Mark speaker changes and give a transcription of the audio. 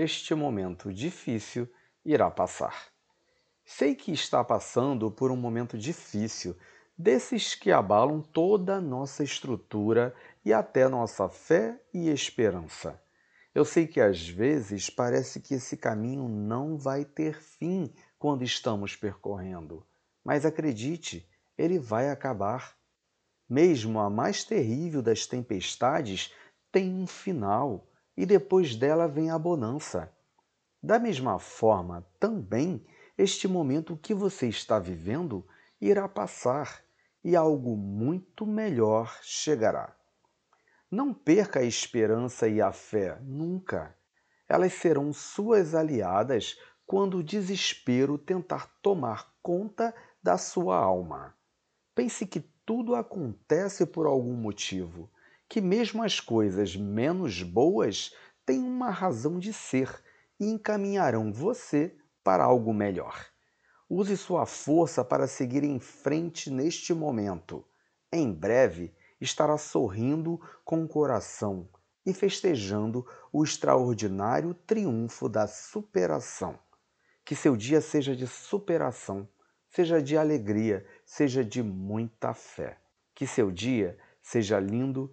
Speaker 1: este momento difícil irá passar. Sei que está passando por um momento difícil, desses que abalam toda a nossa estrutura e até nossa fé e esperança. Eu sei que às vezes parece que esse caminho não vai ter fim quando estamos percorrendo, mas acredite, ele vai acabar. Mesmo a mais terrível das tempestades tem um final e depois dela vem a bonança. Da mesma forma, também, este momento que você está vivendo irá passar e algo muito melhor chegará. Não perca a esperança e a fé, nunca. Elas serão suas aliadas quando o desespero tentar tomar conta da sua alma. Pense que tudo acontece por algum motivo, que mesmo as coisas menos boas têm uma razão de ser e encaminharão você para algo melhor. Use sua força para seguir em frente neste momento. Em breve, estará sorrindo com o coração e festejando o extraordinário triunfo da superação. Que seu dia seja de superação, seja de alegria, seja de muita fé. Que seu dia seja lindo